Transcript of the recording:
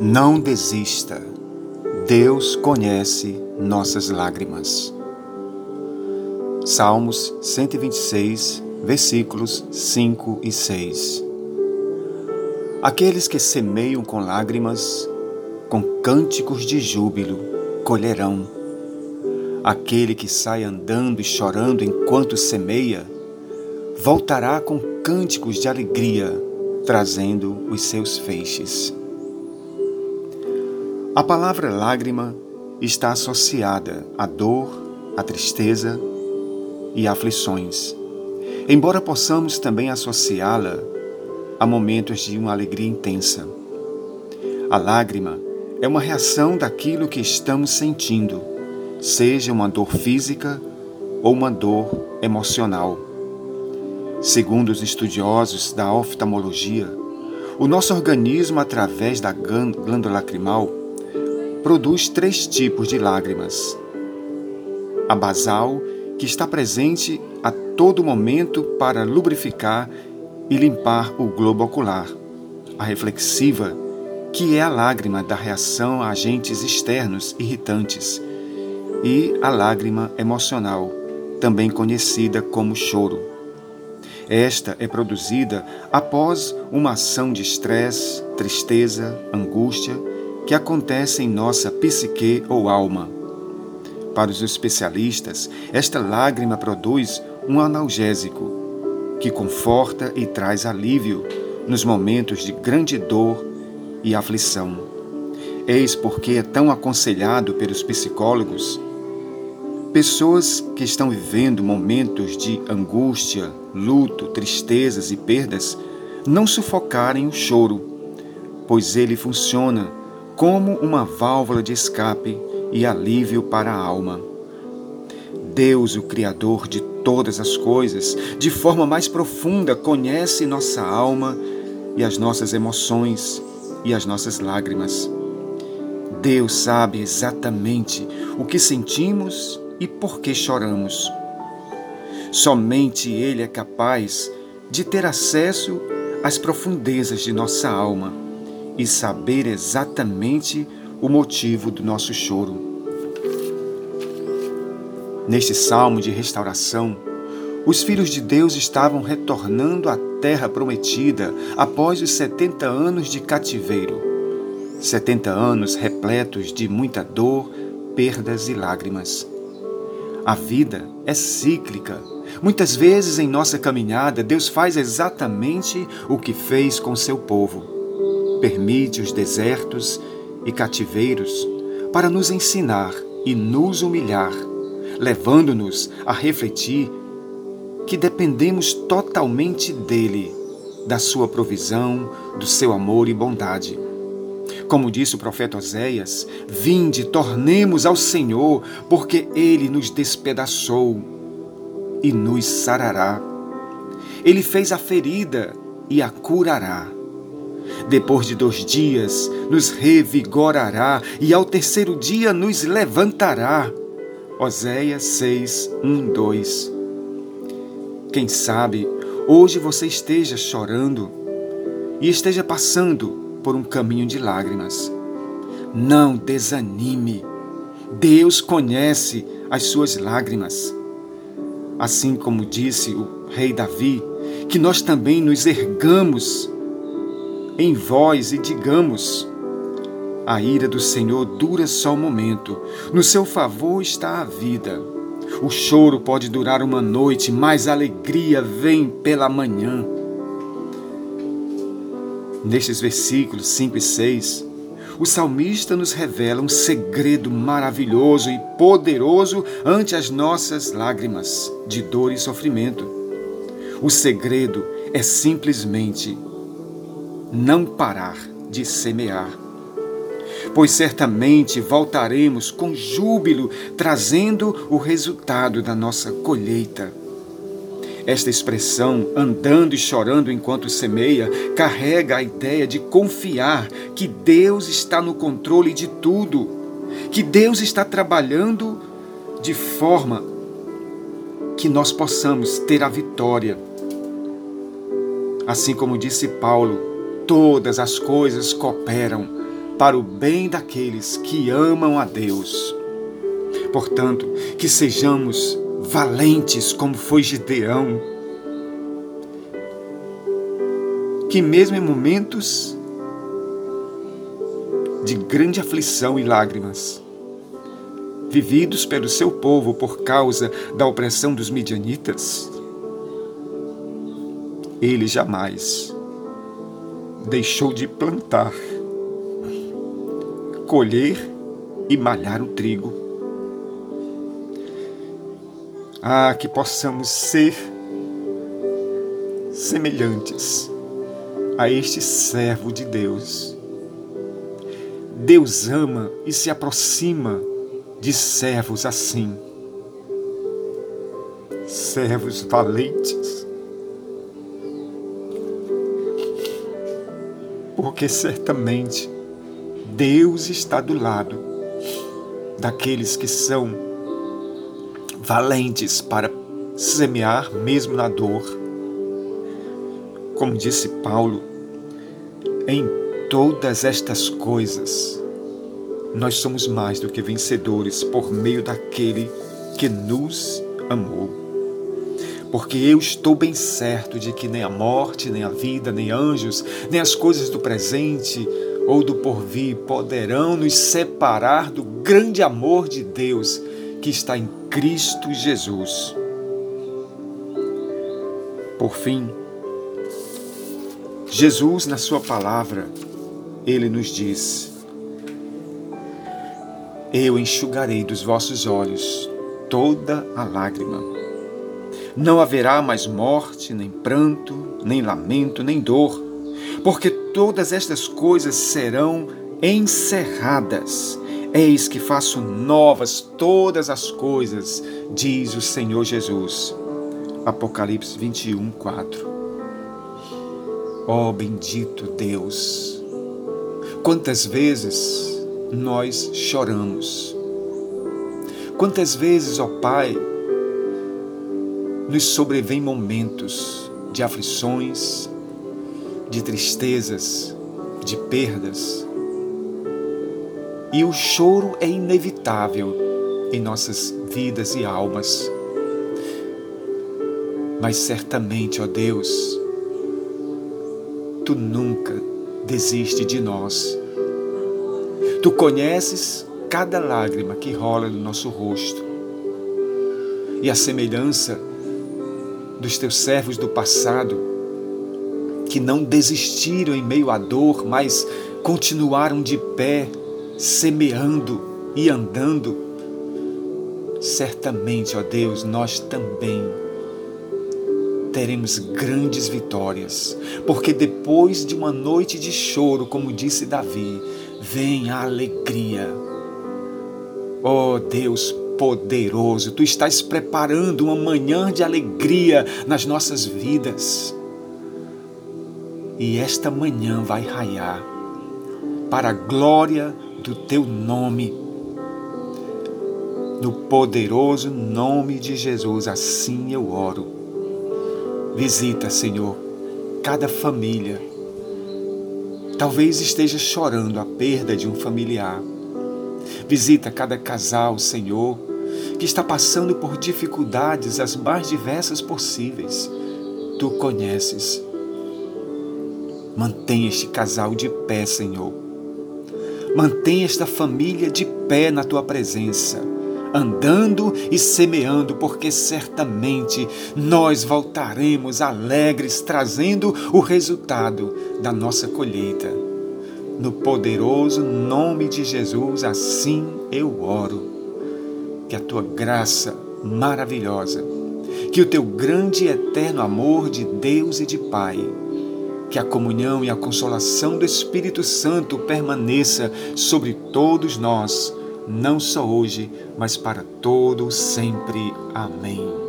Não desista. Deus conhece nossas lágrimas. Salmos 126, versículos 5 e 6. Aqueles que semeiam com lágrimas, com cânticos de júbilo, colherão. Aquele que sai andando e chorando enquanto semeia, voltará com cânticos de alegria, trazendo os seus feixes. A palavra lágrima está associada à dor, à tristeza e aflições, embora possamos também associá-la a momentos de uma alegria intensa. A lágrima é uma reação daquilo que estamos sentindo, seja uma dor física ou uma dor emocional. Segundo os estudiosos da oftalmologia, o nosso organismo, através da glândula lacrimal, produz três tipos de lágrimas. A basal, que está presente a todo momento para lubrificar e limpar o globo ocular. A reflexiva, que é a lágrima da reação a agentes externos irritantes. E a lágrima emocional, também conhecida como choro. Esta é produzida após uma ação de estresse, tristeza, angústia que acontece em nossa psique ou alma. Para os especialistas, esta lágrima produz um analgésico que conforta e traz alívio nos momentos de grande dor e aflição. Eis porque é tão aconselhado pelos psicólogos pessoas que estão vivendo momentos de angústia, luto, tristezas e perdas não sufocarem o choro, pois ele funciona como uma válvula de escape e alívio para a alma. Deus, o Criador de todas as coisas, de forma mais profunda conhece nossa alma e as nossas emoções e as nossas lágrimas. Deus sabe exatamente o que sentimos e por que choramos. Somente Ele é capaz de ter acesso às profundezas de nossa alma e saber exatamente o motivo do nosso choro. Neste salmo de restauração, os filhos de Deus estavam retornando à terra prometida após os 70 anos de cativeiro. 70 anos repletos de muita dor, perdas e lágrimas. A vida é cíclica. Muitas vezes em nossa caminhada, Deus faz exatamente o que fez com seu povo permite os desertos e cativeiros para nos ensinar e nos humilhar, levando-nos a refletir que dependemos totalmente dele, da sua provisão, do seu amor e bondade. Como disse o profeta Oséias: Vinde, tornemos ao Senhor, porque ele nos despedaçou e nos sarará. Ele fez a ferida e a curará. Depois de dois dias, nos revigorará e ao terceiro dia nos levantará. Oséias 6, 1, 2. Quem sabe hoje você esteja chorando e esteja passando por um caminho de lágrimas. Não desanime. Deus conhece as suas lágrimas. Assim como disse o rei Davi, que nós também nos ergamos em voz e digamos: A ira do Senhor dura só um momento, no seu favor está a vida. O choro pode durar uma noite, mas a alegria vem pela manhã. Nestes versículos 5 e 6, o salmista nos revela um segredo maravilhoso e poderoso ante as nossas lágrimas de dor e sofrimento. O segredo é simplesmente não parar de semear. Pois certamente voltaremos com júbilo, trazendo o resultado da nossa colheita. Esta expressão, andando e chorando enquanto semeia, carrega a ideia de confiar que Deus está no controle de tudo, que Deus está trabalhando de forma que nós possamos ter a vitória. Assim como disse Paulo, todas as coisas cooperam para o bem daqueles que amam a Deus. Portanto, que sejamos valentes como foi Gideão, que mesmo em momentos de grande aflição e lágrimas, vividos pelo seu povo por causa da opressão dos midianitas, ele jamais deixou de plantar, colher e malhar o trigo. Ah, que possamos ser semelhantes a este servo de Deus. Deus ama e se aproxima de servos assim, servos valentes, porque certamente Deus está do lado daqueles que são valentes para semear mesmo na dor. Como disse Paulo, em todas estas coisas nós somos mais do que vencedores por meio daquele que nos amou porque eu estou bem certo de que nem a morte, nem a vida, nem anjos, nem as coisas do presente ou do porvir poderão nos separar do grande amor de Deus que está em Cristo Jesus. Por fim, Jesus, na Sua palavra, ele nos diz: Eu enxugarei dos vossos olhos toda a lágrima não haverá mais morte, nem pranto, nem lamento, nem dor, porque todas estas coisas serão encerradas. Eis que faço novas todas as coisas, diz o Senhor Jesus. Apocalipse 21, 4. Ó oh, bendito Deus! Quantas vezes nós choramos, quantas vezes, ó Pai, nos sobrevêm momentos de aflições, de tristezas, de perdas. E o choro é inevitável em nossas vidas e almas. Mas certamente, ó Deus, Tu nunca desiste de nós. Tu conheces cada lágrima que rola no nosso rosto. E a semelhança dos teus servos do passado, que não desistiram em meio à dor, mas continuaram de pé, semeando e andando. Certamente, ó Deus, nós também teremos grandes vitórias, porque depois de uma noite de choro, como disse Davi, vem a alegria. Ó Deus poderoso. Tu estás preparando uma manhã de alegria nas nossas vidas. E esta manhã vai raiar para a glória do teu nome. No poderoso nome de Jesus, assim eu oro. Visita, Senhor, cada família. Talvez esteja chorando a perda de um familiar Visita cada casal, Senhor, que está passando por dificuldades as mais diversas possíveis. Tu conheces. Mantenha este casal de pé, Senhor. Mantenha esta família de pé na tua presença, andando e semeando, porque certamente nós voltaremos alegres, trazendo o resultado da nossa colheita. No poderoso nome de Jesus, assim eu oro. Que a tua graça maravilhosa, que o teu grande e eterno amor de Deus e de Pai, que a comunhão e a consolação do Espírito Santo permaneça sobre todos nós, não só hoje, mas para todo sempre. Amém.